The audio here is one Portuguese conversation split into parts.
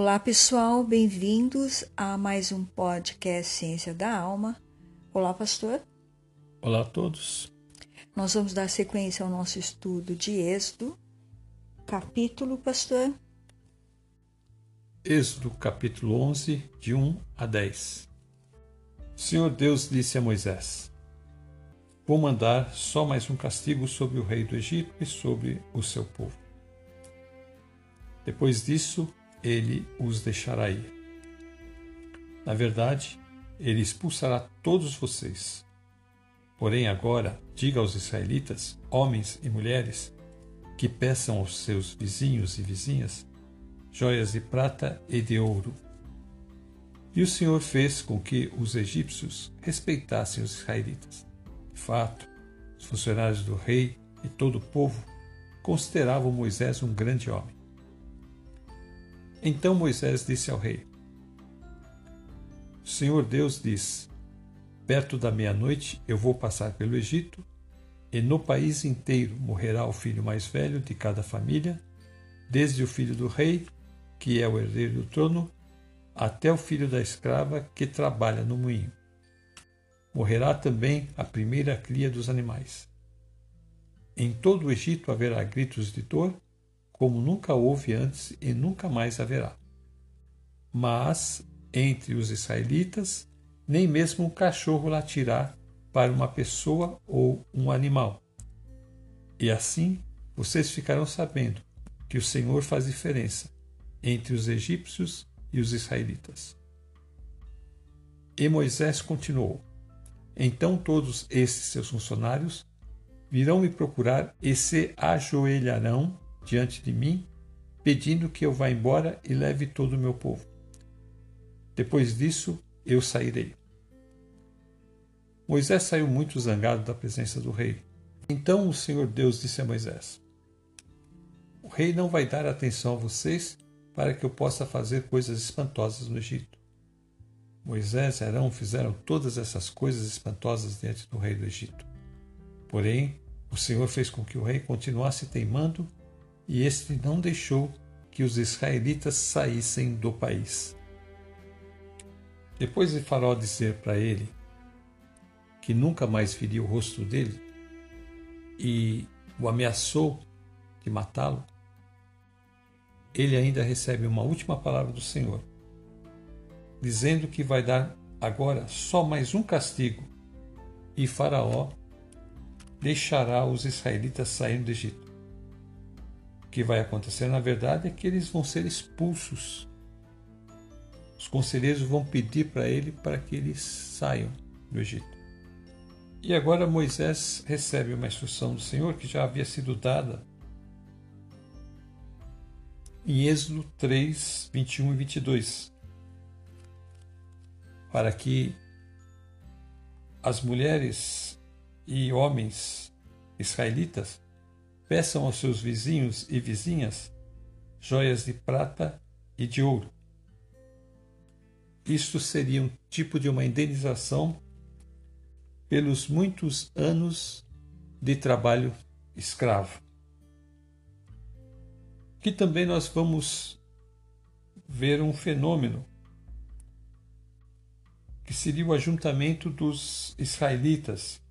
Olá pessoal, bem-vindos a mais um podcast Ciência da Alma. Olá, pastor. Olá a todos. Nós vamos dar sequência ao nosso estudo de Êxodo, capítulo, pastor. Êxodo, capítulo 11, de 1 a 10. O Senhor Deus disse a Moisés: Vou mandar só mais um castigo sobre o rei do Egito e sobre o seu povo. Depois disso, ele os deixará ir. Na verdade, ele expulsará todos vocês. Porém, agora, diga aos israelitas, homens e mulheres, que peçam aos seus vizinhos e vizinhas joias de prata e de ouro. E o Senhor fez com que os egípcios respeitassem os israelitas. De fato, os funcionários do rei e todo o povo consideravam Moisés um grande homem. Então Moisés disse ao rei: O Senhor Deus diz: Perto da meia-noite eu vou passar pelo Egito, e no país inteiro morrerá o filho mais velho de cada família, desde o filho do rei, que é o herdeiro do trono, até o filho da escrava que trabalha no moinho. Morrerá também a primeira cria dos animais. Em todo o Egito haverá gritos de dor como nunca houve antes e nunca mais haverá. Mas, entre os israelitas, nem mesmo um cachorro latirá para uma pessoa ou um animal. E assim vocês ficarão sabendo que o Senhor faz diferença entre os egípcios e os israelitas. E Moisés continuou: Então todos esses seus funcionários virão me procurar e se ajoelharão diante de mim, pedindo que eu vá embora e leve todo o meu povo. Depois disso, eu sairei. Moisés saiu muito zangado da presença do rei. Então o Senhor Deus disse a Moisés: O rei não vai dar atenção a vocês para que eu possa fazer coisas espantosas no Egito. Moisés e Arão fizeram todas essas coisas espantosas diante do rei do Egito. Porém, o Senhor fez com que o rei continuasse teimando e este não deixou que os israelitas saíssem do país. Depois de Faraó dizer para ele que nunca mais viria o rosto dele e o ameaçou de matá-lo, ele ainda recebe uma última palavra do Senhor, dizendo que vai dar agora só mais um castigo e Faraó deixará os israelitas saírem do Egito. O que vai acontecer, na verdade, é que eles vão ser expulsos. Os conselheiros vão pedir para ele para que eles saiam do Egito. E agora Moisés recebe uma instrução do Senhor que já havia sido dada em Êxodo 3, 21 e 22, para que as mulheres e homens israelitas peçam aos seus vizinhos e vizinhas joias de prata e de ouro. Isto seria um tipo de uma indenização pelos muitos anos de trabalho escravo. Que também nós vamos ver um fenômeno que seria o ajuntamento dos israelitas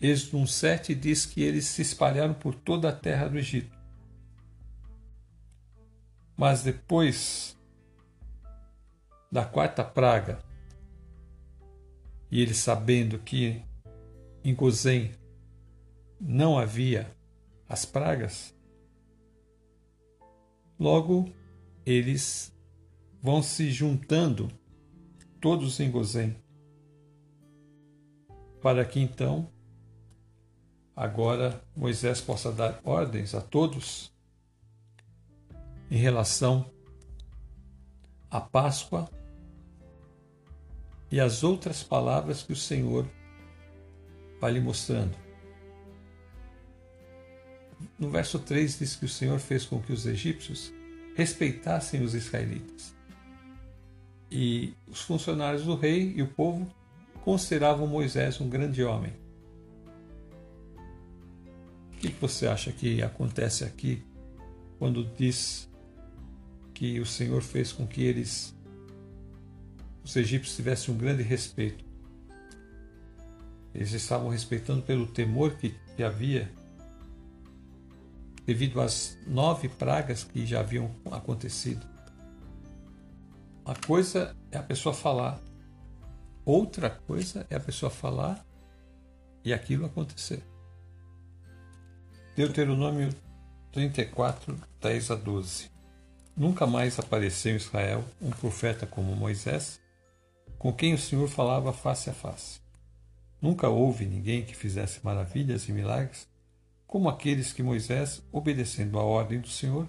Êxodo 1,7 diz que eles se espalharam por toda a terra do Egito. Mas depois da quarta praga, e eles sabendo que em Gozém não havia as pragas, logo eles vão se juntando todos em Gozém, para que então agora Moisés possa dar ordens a todos em relação à Páscoa e as outras palavras que o Senhor vai lhe mostrando. No verso 3 diz que o Senhor fez com que os egípcios respeitassem os israelitas. E os funcionários do rei e o povo consideravam Moisés um grande homem. O que você acha que acontece aqui quando diz que o Senhor fez com que eles, os egípcios, tivessem um grande respeito. Eles estavam respeitando pelo temor que, que havia devido às nove pragas que já haviam acontecido. Uma coisa é a pessoa falar, outra coisa é a pessoa falar e aquilo acontecer. Deuteronômio 34, 10 a 12. Nunca mais apareceu em Israel um profeta como Moisés, com quem o Senhor falava face a face. Nunca houve ninguém que fizesse maravilhas e milagres como aqueles que Moisés, obedecendo à ordem do Senhor,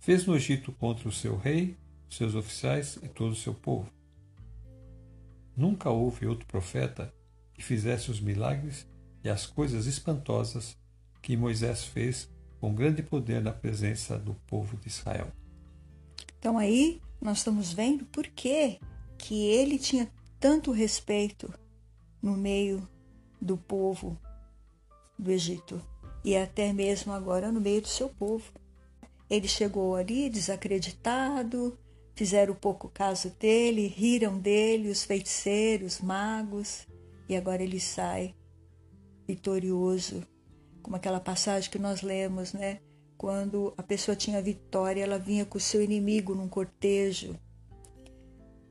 fez no Egito contra o seu rei, seus oficiais e todo o seu povo. Nunca houve outro profeta que fizesse os milagres e as coisas espantosas que Moisés fez com grande poder na presença do povo de Israel. Então aí nós estamos vendo por que, que ele tinha tanto respeito no meio do povo do Egito e até mesmo agora no meio do seu povo. Ele chegou ali desacreditado, fizeram pouco caso dele, riram dele os feiticeiros, magos, e agora ele sai vitorioso, como aquela passagem que nós lemos, né? Quando a pessoa tinha vitória, ela vinha com o seu inimigo num cortejo,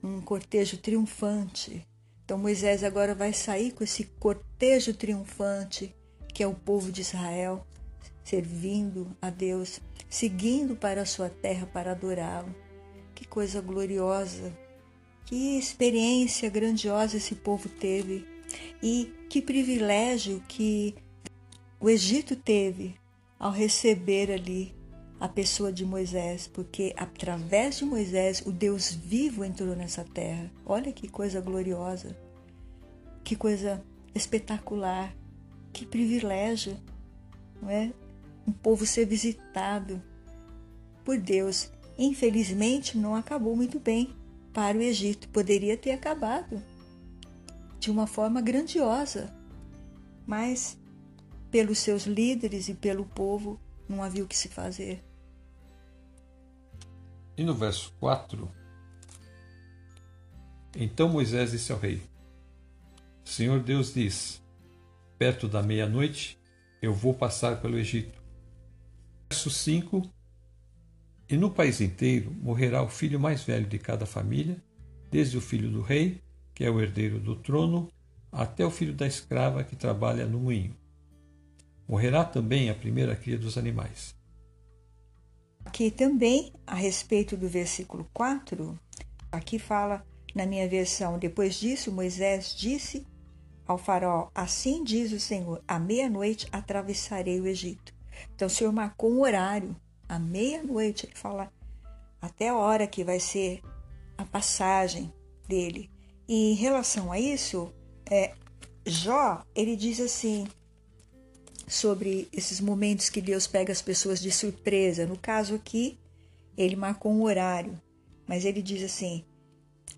um cortejo triunfante. Então Moisés agora vai sair com esse cortejo triunfante que é o povo de Israel, servindo a Deus, seguindo para a sua terra para adorá-lo. Que coisa gloriosa, que experiência grandiosa esse povo teve e que privilégio que o Egito teve ao receber ali a pessoa de Moisés, porque através de Moisés o Deus vivo entrou nessa terra. Olha que coisa gloriosa, que coisa espetacular. Que privilégio, não é? Um povo ser visitado por Deus. Infelizmente, não acabou muito bem para o Egito. Poderia ter acabado de uma forma grandiosa, mas pelos seus líderes e pelo povo não havia o que se fazer. E no verso 4, então Moisés disse ao rei: Senhor Deus diz: perto da meia-noite, eu vou passar pelo Egito. Verso 5: E no país inteiro morrerá o filho mais velho de cada família, desde o filho do rei, que é o herdeiro do trono, até o filho da escrava que trabalha no moinho. Morrerá também a primeira cria dos animais. Aqui também, a respeito do versículo 4, aqui fala na minha versão: Depois disso, Moisés disse ao faraó: Assim diz o Senhor: à meia-noite atravessarei o Egito. Então o Senhor marcou um horário, à meia-noite, ele fala até a hora que vai ser a passagem dele. E em relação a isso, é, Jó, ele diz assim, sobre esses momentos que Deus pega as pessoas de surpresa. No caso aqui, ele marcou um horário, mas ele diz assim: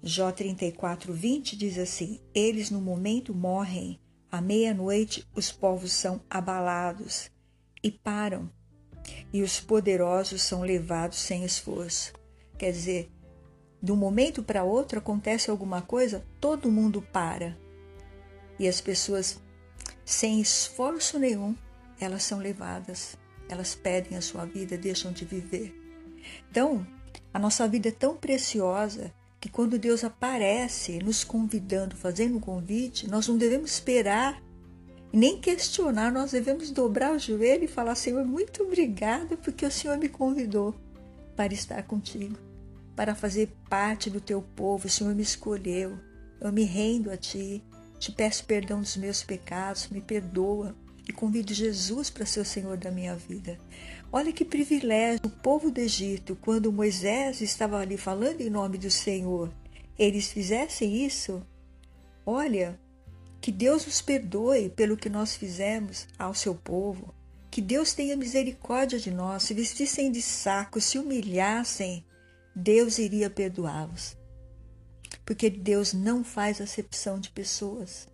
Jó 34, 20 diz assim: Eles no momento morrem, à meia-noite os povos são abalados e param, e os poderosos são levados sem esforço. Quer dizer, de um momento para outro acontece alguma coisa, todo mundo para. E as pessoas, sem esforço nenhum, elas são levadas, elas pedem a sua vida, deixam de viver. Então, a nossa vida é tão preciosa que quando Deus aparece nos convidando, fazendo um convite, nós não devemos esperar nem questionar, nós devemos dobrar o joelho e falar: Senhor, muito obrigada porque o Senhor me convidou para estar contigo, para fazer parte do teu povo. O Senhor me escolheu, eu me rendo a ti, te peço perdão dos meus pecados, me perdoa e convido Jesus para ser o Senhor da minha vida. Olha que privilégio o povo do Egito, quando Moisés estava ali falando em nome do Senhor, eles fizessem isso. Olha, que Deus nos perdoe pelo que nós fizemos ao seu povo. Que Deus tenha misericórdia de nós. Se vestissem de saco, se humilhassem, Deus iria perdoá-los. Porque Deus não faz acepção de pessoas.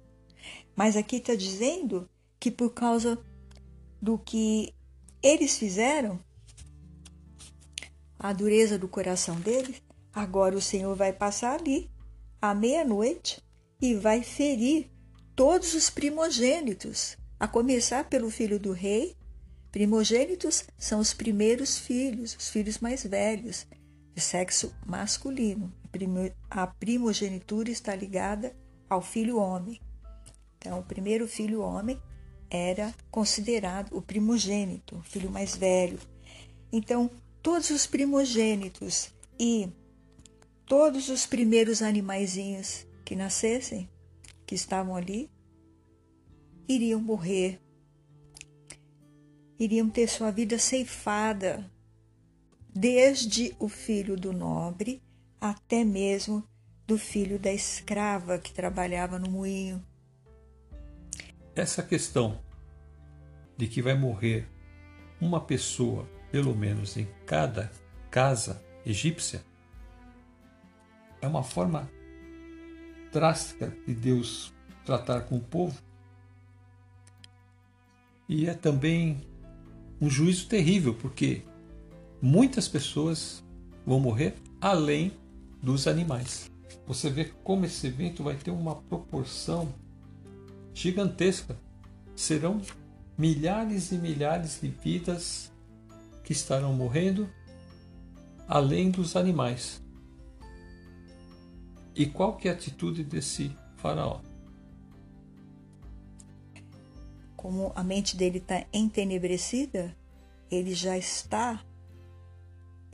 Mas aqui está dizendo que por causa do que eles fizeram, a dureza do coração deles, agora o Senhor vai passar ali à meia-noite e vai ferir todos os primogênitos, a começar pelo filho do rei. Primogênitos são os primeiros filhos, os filhos mais velhos, de sexo masculino. A primogenitura está ligada ao filho homem. Então, o primeiro filho homem era considerado o primogênito, o filho mais velho. Então, todos os primogênitos e todos os primeiros animaizinhos que nascessem, que estavam ali, iriam morrer, iriam ter sua vida ceifada, desde o filho do nobre até mesmo do filho da escrava que trabalhava no moinho. Essa questão de que vai morrer uma pessoa, pelo menos em cada casa egípcia, é uma forma drástica de Deus tratar com o povo. E é também um juízo terrível, porque muitas pessoas vão morrer além dos animais. Você vê como esse evento vai ter uma proporção gigantesca. Serão milhares e milhares de vidas que estarão morrendo além dos animais. E qual que é a atitude desse faraó? Como a mente dele está entenebrecida, ele já está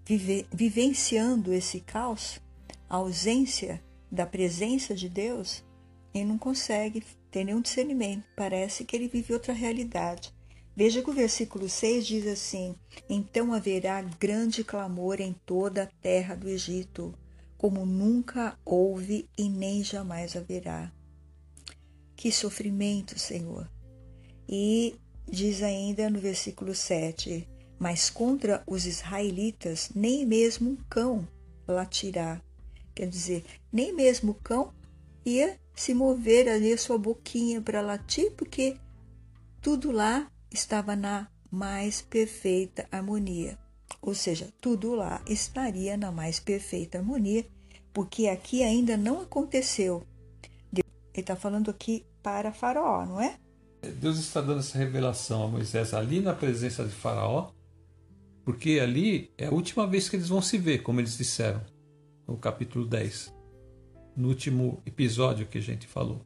vive, vivenciando esse caos, a ausência da presença de Deus, e não consegue ter nenhum discernimento. Parece que ele vive outra realidade. Veja que o versículo 6 diz assim: Então haverá grande clamor em toda a terra do Egito como nunca houve e nem jamais haverá. Que sofrimento, Senhor! E diz ainda no versículo 7: Mas contra os israelitas nem mesmo um cão latirá. Quer dizer, nem mesmo o cão ia se mover ali a sua boquinha para latir, porque tudo lá estava na mais perfeita harmonia. Ou seja, tudo lá estaria na mais perfeita harmonia, porque aqui ainda não aconteceu. Ele está falando aqui para Faraó, não é? Deus está dando essa revelação a Moisés ali na presença de Faraó, porque ali é a última vez que eles vão se ver, como eles disseram, no capítulo 10, no último episódio que a gente falou.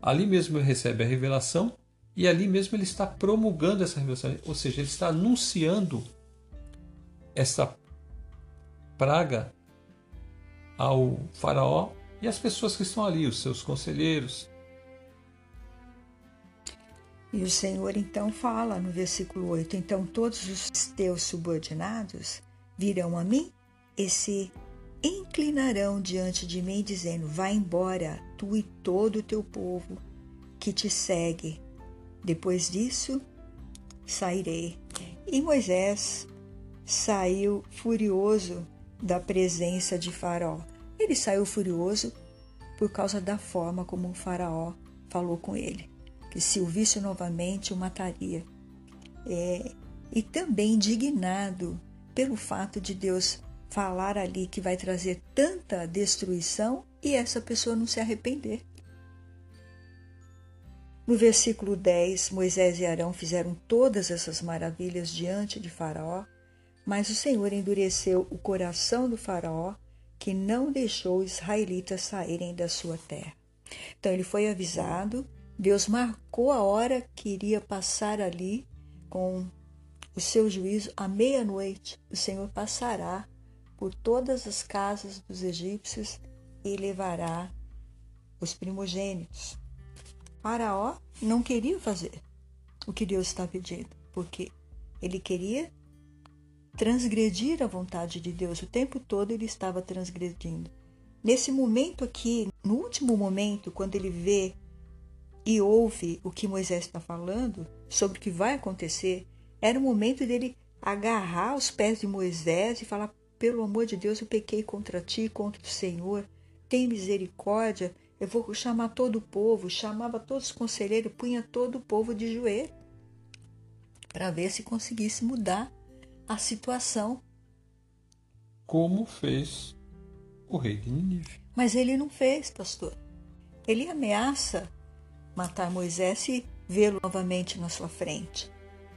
Ali mesmo ele recebe a revelação e ali mesmo ele está promulgando essa revelação, ou seja, ele está anunciando essa praga ao Faraó e às pessoas que estão ali, os seus conselheiros. E o Senhor então fala no versículo 8: Então todos os teus subordinados virão a mim e se inclinarão diante de mim, dizendo: Vai embora, tu e todo o teu povo que te segue. Depois disso, sairei. E Moisés saiu furioso da presença de Faraó. Ele saiu furioso por causa da forma como o Faraó falou com ele, que se o visse novamente o mataria. É, e também indignado pelo fato de Deus falar ali que vai trazer tanta destruição e essa pessoa não se arrepender. No versículo 10, Moisés e Arão fizeram todas essas maravilhas diante de Faraó, mas o Senhor endureceu o coração do Faraó, que não deixou os israelitas saírem da sua terra. Então ele foi avisado, Deus marcou a hora que iria passar ali com o seu juízo à meia-noite. O Senhor passará por todas as casas dos egípcios e levará os primogênitos. Faraó não queria fazer o que Deus está pedindo, porque ele queria transgredir a vontade de Deus. O tempo todo ele estava transgredindo. Nesse momento aqui, no último momento, quando ele vê e ouve o que Moisés está falando sobre o que vai acontecer, era o momento dele agarrar os pés de Moisés e falar: Pelo amor de Deus, eu pequei contra ti, contra o Senhor, tem misericórdia, eu vou chamar todo o povo, chamava todos os conselheiros, punha todo o povo de joelho para ver se conseguisse mudar a situação como fez o rei de Nínive. Mas ele não fez, pastor. Ele ameaça matar Moisés e vê-lo novamente na sua frente.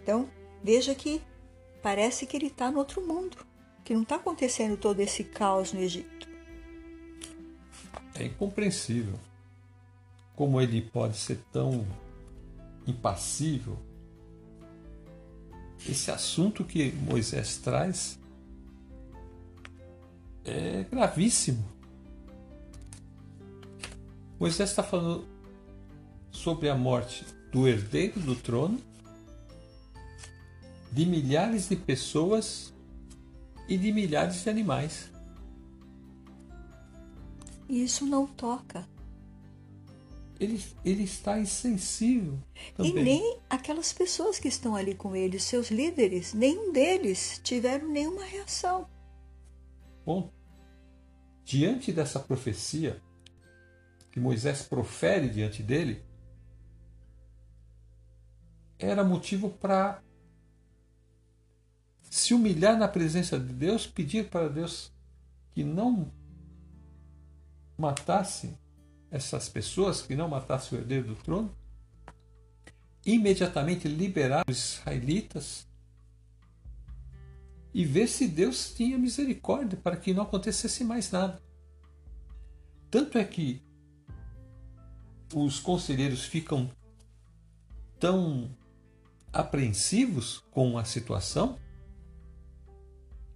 Então, veja que parece que ele está no outro mundo, que não está acontecendo todo esse caos no Egito. É incompreensível como ele pode ser tão impassível. Esse assunto que Moisés traz é gravíssimo. Moisés está falando sobre a morte do herdeiro do trono, de milhares de pessoas e de milhares de animais. Isso não toca. Ele, ele está insensível. Também. E nem aquelas pessoas que estão ali com ele, seus líderes, nenhum deles tiveram nenhuma reação. Bom, diante dessa profecia que Moisés profere diante dele, era motivo para se humilhar na presença de Deus, pedir para Deus que não matasse essas pessoas, que não matasse o herdeiro do trono, imediatamente liberar os israelitas e ver se Deus tinha misericórdia para que não acontecesse mais nada. Tanto é que os conselheiros ficam tão apreensivos com a situação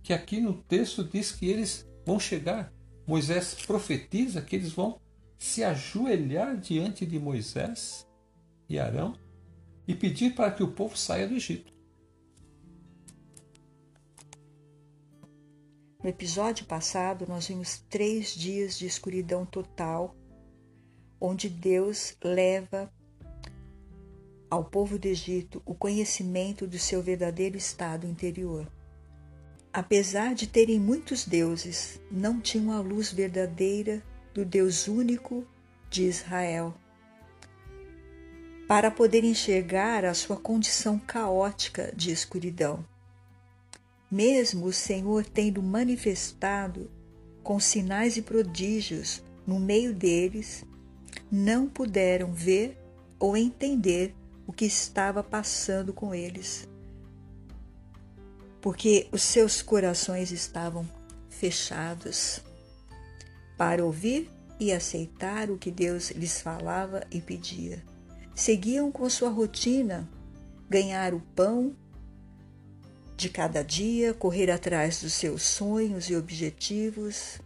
que aqui no texto diz que eles vão chegar. Moisés profetiza que eles vão se ajoelhar diante de Moisés e Arão e pedir para que o povo saia do Egito. No episódio passado, nós vimos três dias de escuridão total, onde Deus leva ao povo do Egito o conhecimento do seu verdadeiro estado interior. Apesar de terem muitos deuses, não tinham a luz verdadeira do Deus único de Israel. Para poder enxergar a sua condição caótica de escuridão. Mesmo o Senhor tendo manifestado com sinais e prodígios no meio deles, não puderam ver ou entender o que estava passando com eles, porque os seus corações estavam fechados para ouvir e aceitar o que Deus lhes falava e pedia. Seguiam com sua rotina, ganhar o pão de cada dia, correr atrás dos seus sonhos e objetivos,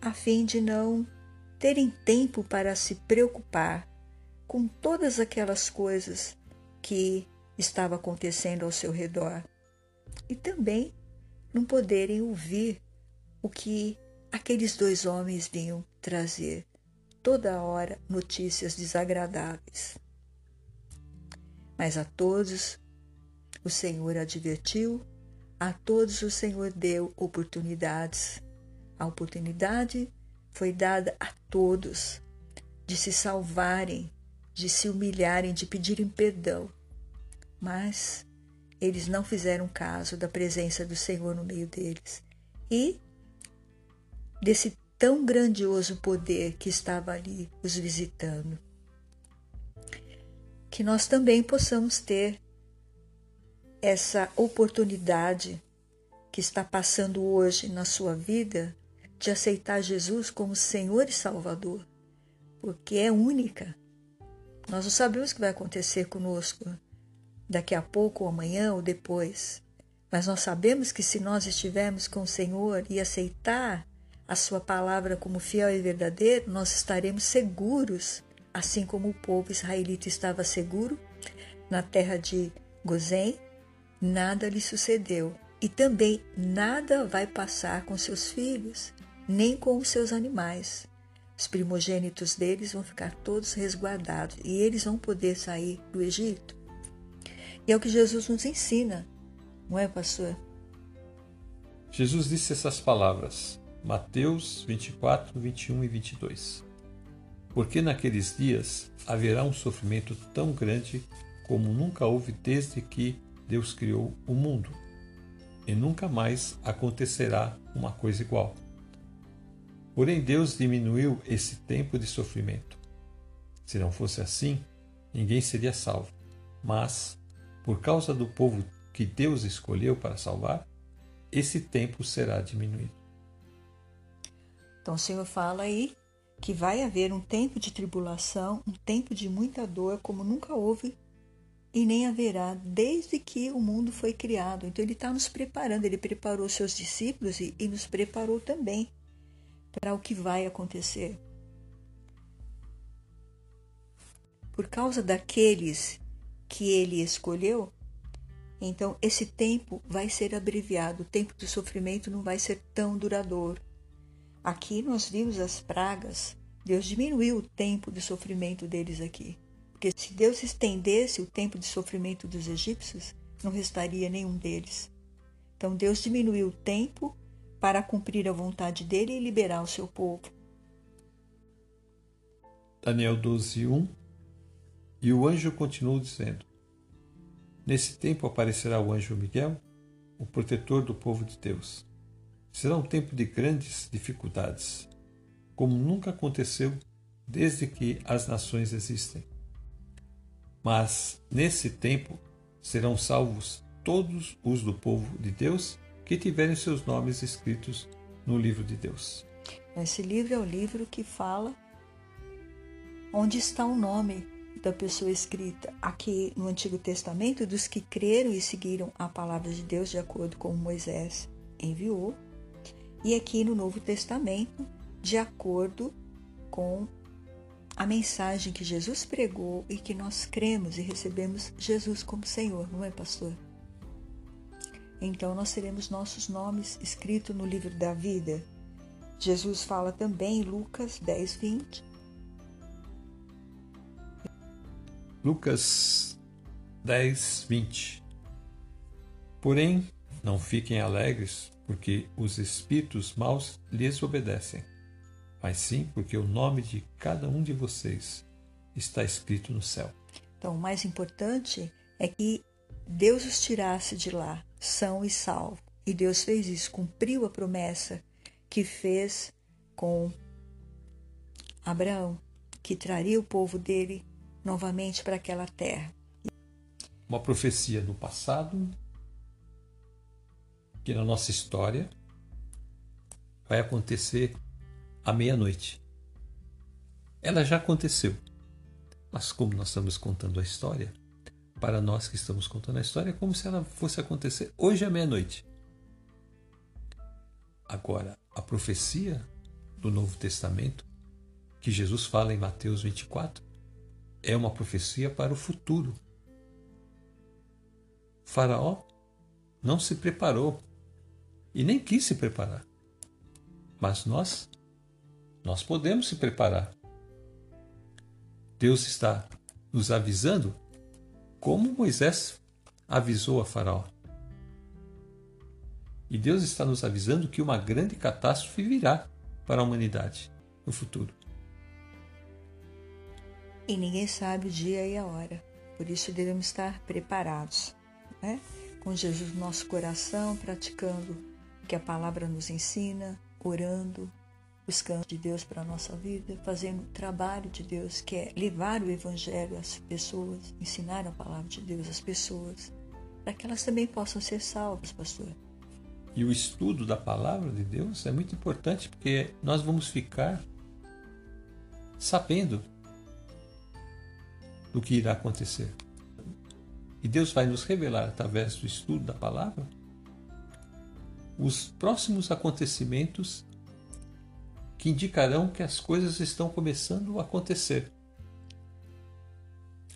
a fim de não terem tempo para se preocupar com todas aquelas coisas que estava acontecendo ao seu redor e também não poderem ouvir o que aqueles dois homens vinham trazer toda hora notícias desagradáveis. Mas a todos o Senhor advertiu, a todos o Senhor deu oportunidades. A oportunidade foi dada a todos de se salvarem de se humilharem, de pedirem perdão. Mas eles não fizeram caso da presença do Senhor no meio deles e desse tão grandioso poder que estava ali os visitando. Que nós também possamos ter essa oportunidade que está passando hoje na sua vida de aceitar Jesus como Senhor e Salvador, porque é única. Nós não sabemos o que vai acontecer conosco daqui a pouco, ou amanhã, ou depois. Mas nós sabemos que se nós estivermos com o Senhor e aceitar a Sua palavra como fiel e verdadeiro, nós estaremos seguros, assim como o povo israelita estava seguro na terra de Gozém, nada lhe sucedeu. E também nada vai passar com seus filhos, nem com os seus animais. Os primogênitos deles vão ficar todos resguardados e eles vão poder sair do Egito. E é o que Jesus nos ensina, não é, pastor? Jesus disse essas palavras, Mateus 24, 21 e 22. Porque naqueles dias haverá um sofrimento tão grande como nunca houve desde que Deus criou o mundo. e nunca mais acontecerá uma coisa igual. Porém, Deus diminuiu esse tempo de sofrimento. Se não fosse assim, ninguém seria salvo. Mas, por causa do povo que Deus escolheu para salvar, esse tempo será diminuído. Então o Senhor fala aí que vai haver um tempo de tribulação, um tempo de muita dor, como nunca houve e nem haverá desde que o mundo foi criado. Então ele está nos preparando, ele preparou seus discípulos e, e nos preparou também para o que vai acontecer. Por causa daqueles que ele escolheu, então esse tempo vai ser abreviado, o tempo de sofrimento não vai ser tão duradouro. Aqui nós vimos as pragas, Deus diminuiu o tempo de sofrimento deles aqui. Porque se Deus estendesse o tempo de sofrimento dos egípcios, não restaria nenhum deles. Então Deus diminuiu o tempo para cumprir a vontade dele e liberar o seu povo. Daniel 12, 1 E o anjo continuou dizendo: Nesse tempo aparecerá o anjo Miguel, o protetor do povo de Deus. Será um tempo de grandes dificuldades, como nunca aconteceu desde que as nações existem. Mas nesse tempo serão salvos todos os do povo de Deus que tiverem seus nomes escritos no livro de Deus. Esse livro é o livro que fala onde está o nome da pessoa escrita. Aqui no Antigo Testamento, dos que creram e seguiram a palavra de Deus de acordo com Moisés enviou, e aqui no Novo Testamento, de acordo com a mensagem que Jesus pregou e que nós cremos e recebemos Jesus como Senhor, não é, pastor? então nós teremos nossos nomes escritos no livro da vida. Jesus fala também em Lucas 10, 20. Lucas 10, 20. Porém, não fiquem alegres, porque os espíritos maus lhes obedecem, mas sim porque o nome de cada um de vocês está escrito no céu. Então, o mais importante é que Deus os tirasse de lá, são e salvo. E Deus fez isso, cumpriu a promessa que fez com Abraão, que traria o povo dele novamente para aquela terra. Uma profecia do passado, que na nossa história vai acontecer à meia-noite. Ela já aconteceu, mas como nós estamos contando a história, para nós que estamos contando a história, é como se ela fosse acontecer hoje à meia-noite. Agora, a profecia do Novo Testamento, que Jesus fala em Mateus 24, é uma profecia para o futuro. faraó não se preparou e nem quis se preparar. Mas nós, nós podemos se preparar. Deus está nos avisando como Moisés avisou a Faraó. E Deus está nos avisando que uma grande catástrofe virá para a humanidade no futuro. E ninguém sabe o dia e a hora. Por isso devemos estar preparados, né? com Jesus no nosso coração, praticando o que a palavra nos ensina, orando, buscando de Deus para a nossa vida, fazendo o trabalho de Deus, que é levar o Evangelho às pessoas, ensinar a palavra de Deus às pessoas, para que elas também possam ser salvas, pastor. E o estudo da palavra de Deus é muito importante porque nós vamos ficar sabendo do que irá acontecer. E Deus vai nos revelar através do estudo da palavra os próximos acontecimentos que indicarão que as coisas estão começando a acontecer.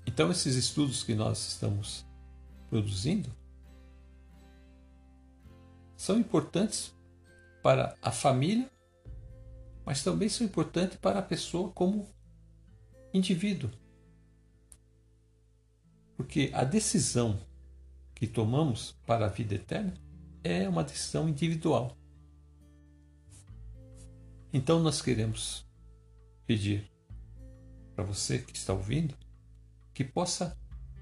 Então, esses estudos que nós estamos produzindo são importantes para a família, mas também são importantes para a pessoa como indivíduo. Porque a decisão que tomamos para a vida eterna é uma decisão individual. Então nós queremos pedir para você que está ouvindo que possa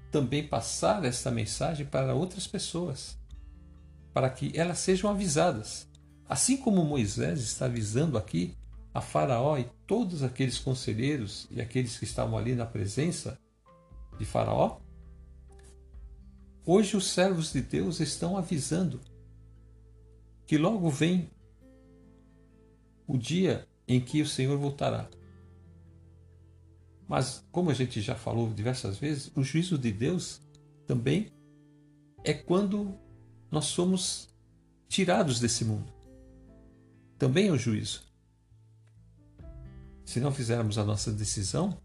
também passar esta mensagem para outras pessoas. para que elas sejam avisadas. Assim como Moisés está avisando aqui a Faraó e todos aqueles conselheiros e aqueles que estavam ali na presença de Faraó, hoje os servos de Deus estão avisando que logo vem o dia em que o Senhor voltará. Mas, como a gente já falou diversas vezes, o juízo de Deus também é quando nós somos tirados desse mundo. Também é o juízo. Se não fizermos a nossa decisão,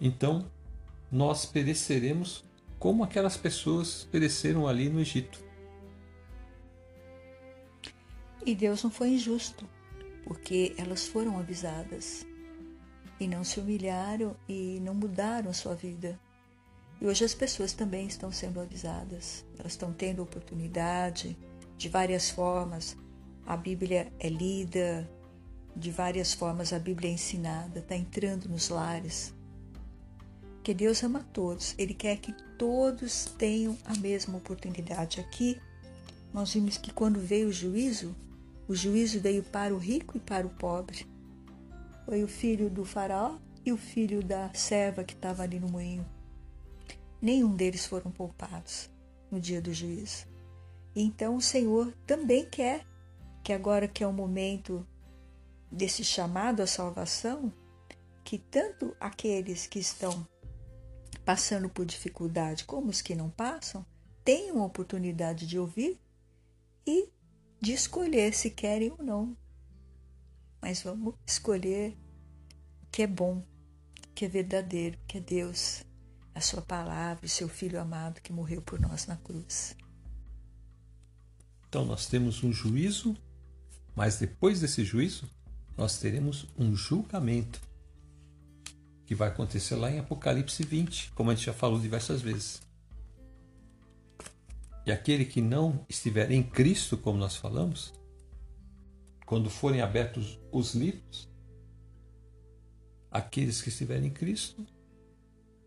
então nós pereceremos como aquelas pessoas pereceram ali no Egito. E Deus não foi injusto, porque elas foram avisadas e não se humilharam e não mudaram sua vida. E hoje as pessoas também estão sendo avisadas, elas estão tendo oportunidade de várias formas. A Bíblia é lida, de várias formas a Bíblia é ensinada, está entrando nos lares. Que Deus ama todos, Ele quer que todos tenham a mesma oportunidade. Aqui nós vimos que quando veio o juízo, o juízo veio para o rico e para o pobre. Foi o filho do faraó e o filho da serva que estava ali no moinho nenhum deles foram poupados no dia do juízo. Então o Senhor também quer que agora que é o momento desse chamado à salvação, que tanto aqueles que estão passando por dificuldade como os que não passam tenham a oportunidade de ouvir e de escolher se querem ou não. Mas vamos escolher o que é bom, o que é verdadeiro, o que é Deus a sua palavra e seu filho amado que morreu por nós na cruz. Então nós temos um juízo, mas depois desse juízo nós teremos um julgamento que vai acontecer lá em Apocalipse 20, como a gente já falou diversas vezes. E aquele que não estiver em Cristo, como nós falamos, quando forem abertos os livros, aqueles que estiverem em Cristo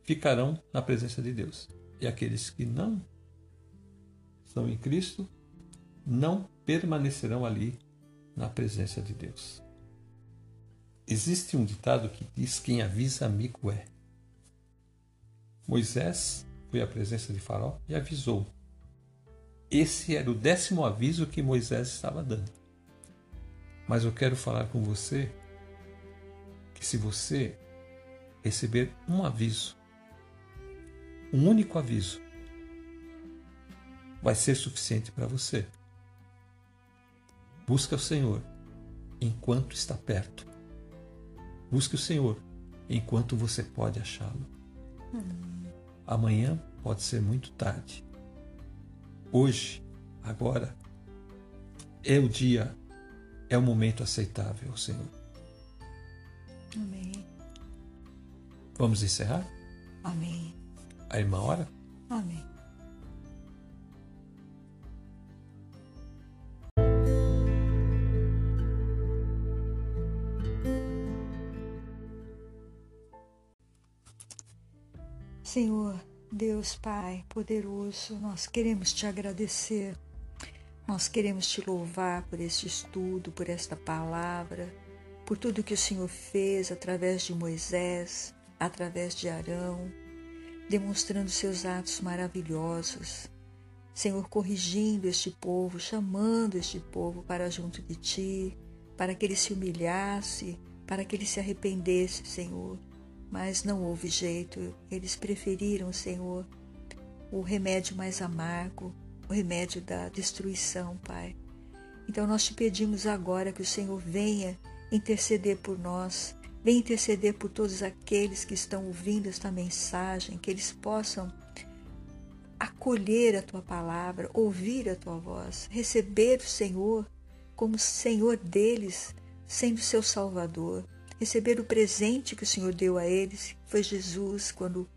ficarão na presença de Deus. E aqueles que não estão em Cristo não permanecerão ali na presença de Deus. Existe um ditado que diz: quem avisa amigo é. Moisés foi à presença de Faraó e avisou. Esse era o décimo aviso que Moisés estava dando. Mas eu quero falar com você que se você receber um aviso um único aviso vai ser suficiente para você. Busca o Senhor enquanto está perto. Busque o Senhor enquanto você pode achá-lo. Amanhã pode ser muito tarde. Hoje, agora, é o dia, é o momento aceitável, Senhor. Amém. Vamos encerrar? Amém. A irmã ora? Amém. Deus Pai poderoso, nós queremos te agradecer, nós queremos te louvar por este estudo, por esta palavra, por tudo que o Senhor fez através de Moisés, através de Arão, demonstrando seus atos maravilhosos. Senhor, corrigindo este povo, chamando este povo para junto de ti, para que ele se humilhasse, para que ele se arrependesse, Senhor. Mas não houve jeito, eles preferiram, Senhor, o remédio mais amargo, o remédio da destruição, Pai. Então nós te pedimos agora que o Senhor venha interceder por nós, Vem interceder por todos aqueles que estão ouvindo esta mensagem, que eles possam acolher a tua palavra, ouvir a tua voz, receber o Senhor como Senhor deles, sendo seu Salvador, receber o presente que o Senhor deu a eles, foi Jesus quando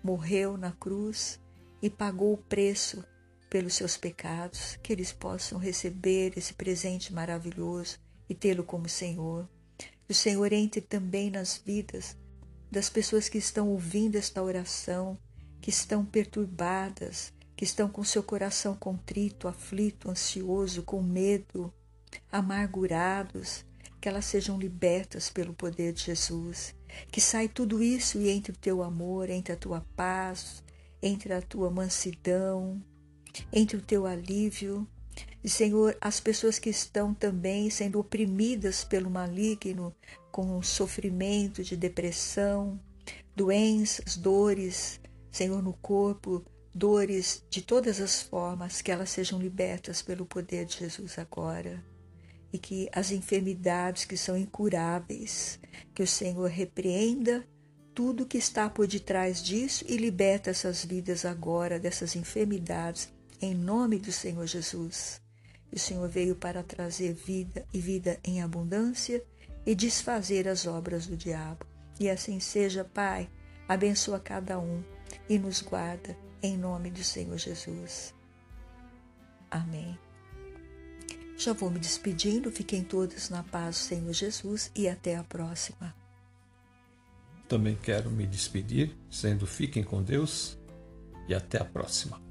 morreu na cruz e pagou o preço pelos seus pecados, que eles possam receber esse presente maravilhoso e tê-lo como Senhor. Que o Senhor entre também nas vidas das pessoas que estão ouvindo esta oração, que estão perturbadas, que que estão com seu coração contrito, aflito, ansioso, com medo, amargurados, que elas sejam libertas pelo poder de Jesus. Que sai tudo isso e entre o teu amor, entre a tua paz, entre a tua mansidão, entre o teu alívio. E, Senhor, as pessoas que estão também sendo oprimidas pelo maligno, com sofrimento de depressão, doenças, dores, Senhor, no corpo, dores de todas as formas, que elas sejam libertas pelo poder de Jesus agora. E que as enfermidades que são incuráveis, que o Senhor repreenda tudo que está por detrás disso e liberta essas vidas agora dessas enfermidades, em nome do Senhor Jesus. O Senhor veio para trazer vida e vida em abundância e desfazer as obras do diabo. E assim seja, Pai. Abençoa cada um e nos guarda em nome do Senhor Jesus. Amém. Já vou me despedindo, fiquem todos na paz do Senhor Jesus e até a próxima. Também quero me despedir, sendo fiquem com Deus e até a próxima.